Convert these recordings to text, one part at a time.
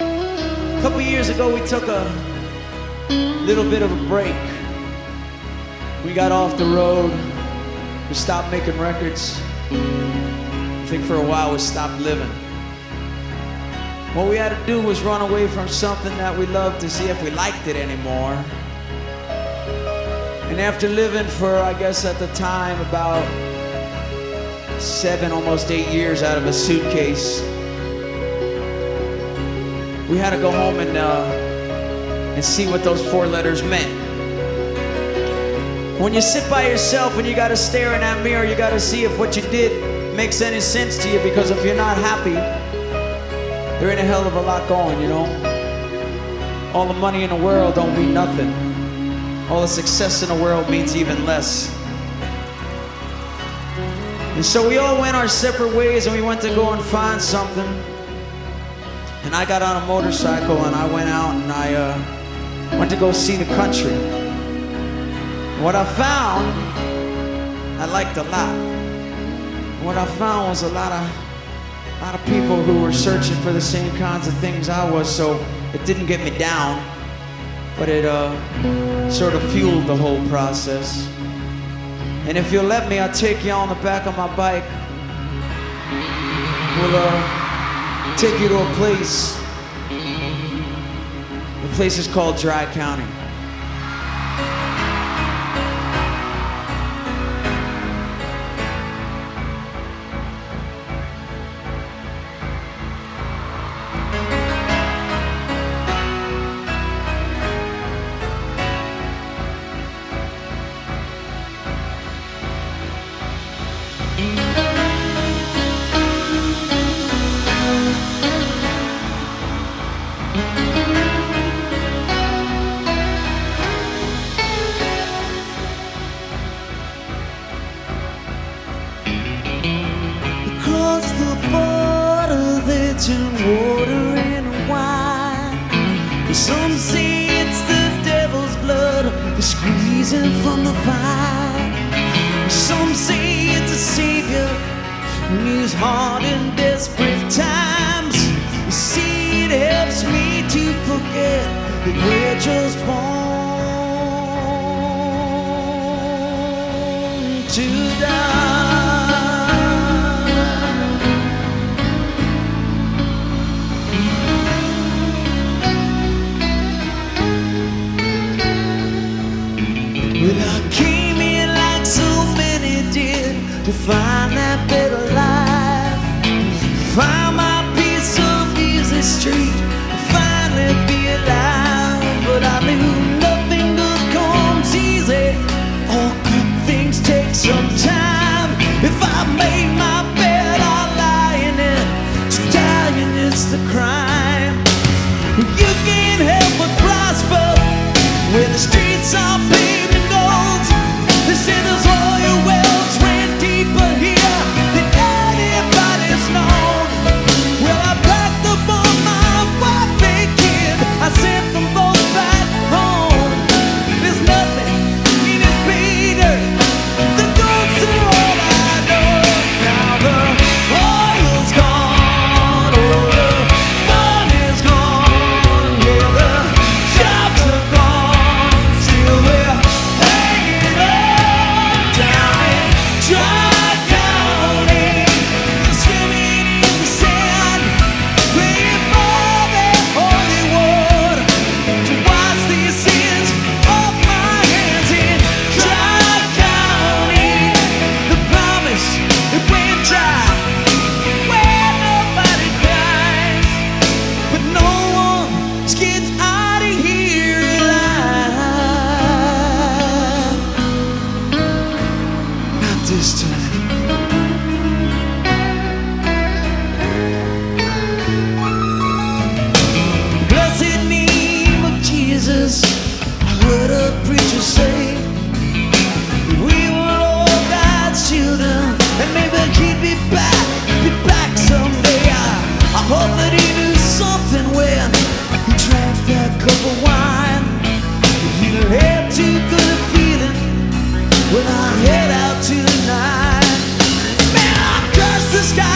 A couple years ago, we took a little bit of a break. We got off the road. We stopped making records. I think for a while we stopped living. What we had to do was run away from something that we loved to see if we liked it anymore. And after living for, I guess at the time, about seven, almost eight years out of a suitcase, we had to go home and, uh, and see what those four letters meant. When you sit by yourself and you gotta stare in that mirror, you gotta see if what you did makes any sense to you because if you're not happy, there ain't a hell of a lot going, you know? All the money in the world don't mean nothing. All the success in the world means even less. And so we all went our separate ways and we went to go and find something. And I got on a motorcycle and I went out and I uh, went to go see the country. What I found, I liked a lot. What I found was a lot of, a lot of people who were searching for the same kinds of things I was. So it didn't get me down, but it uh, sort of fueled the whole process. And if you'll let me, I'll take you on the back of my bike. We'll uh, take you to a place. The place is called Dry County. Turn water into wine. Some say it's the devil's blood they're squeezing from the vine. Some say it's a savior who's hard in desperate times. You see, it helps me to forget that we're just born to die. To find Head out tonight. Man, I curse the sky.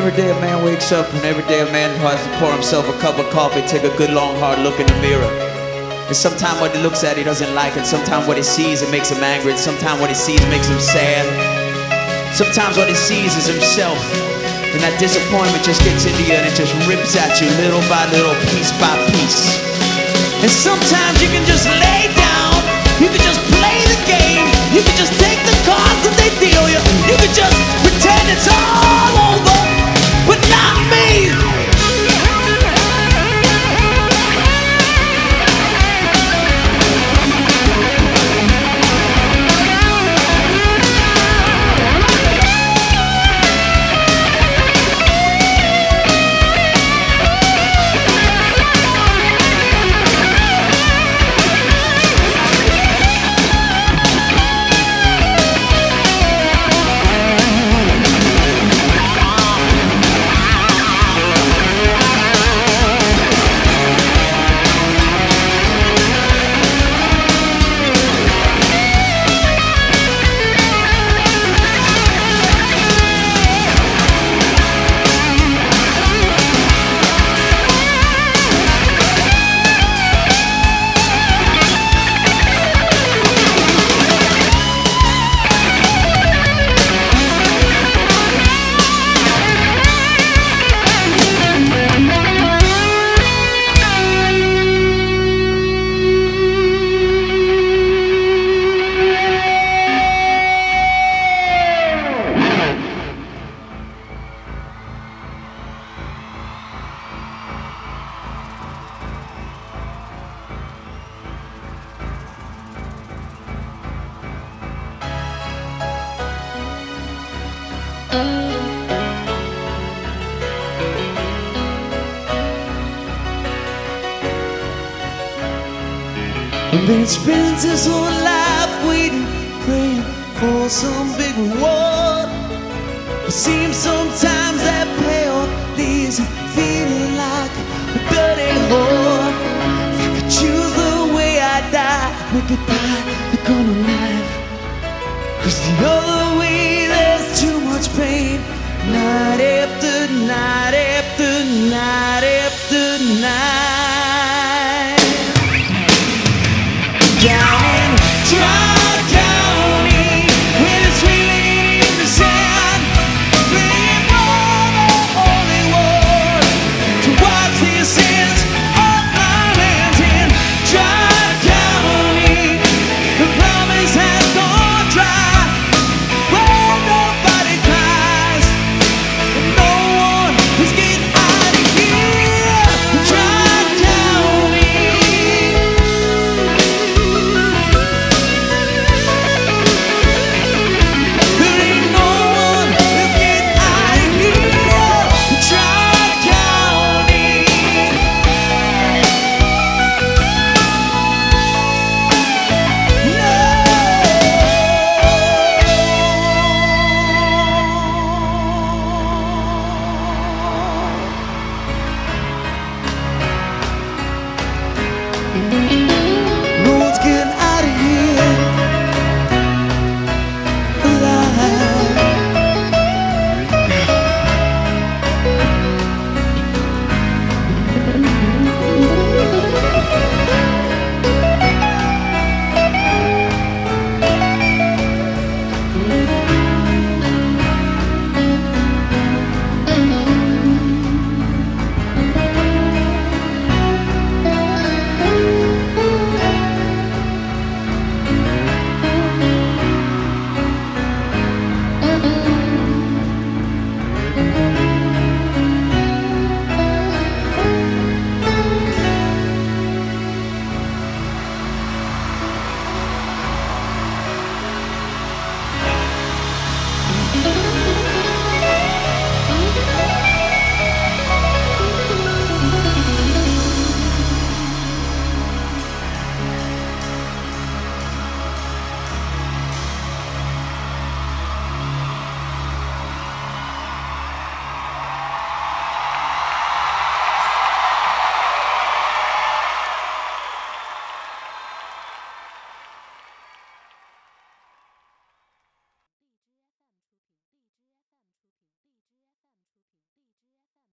Every day a man wakes up and every day a man tries to pour himself a cup of coffee, take a good long hard look in the mirror. And sometimes what he looks at he doesn't like, and sometimes what he sees it makes him angry, and sometimes what he sees makes him sad. Sometimes what he sees is himself. And that disappointment just gets into you and it just rips at you little by little, piece by piece. And sometimes you can just lay down, you can just play the game, you can just take the cards that they And then spends his whole life waiting, praying for some big reward. It seems sometimes that payoff leaves him feeling like a dirty whore. If I could choose the way I die, make it by the gun of life. Cause the other night after night after night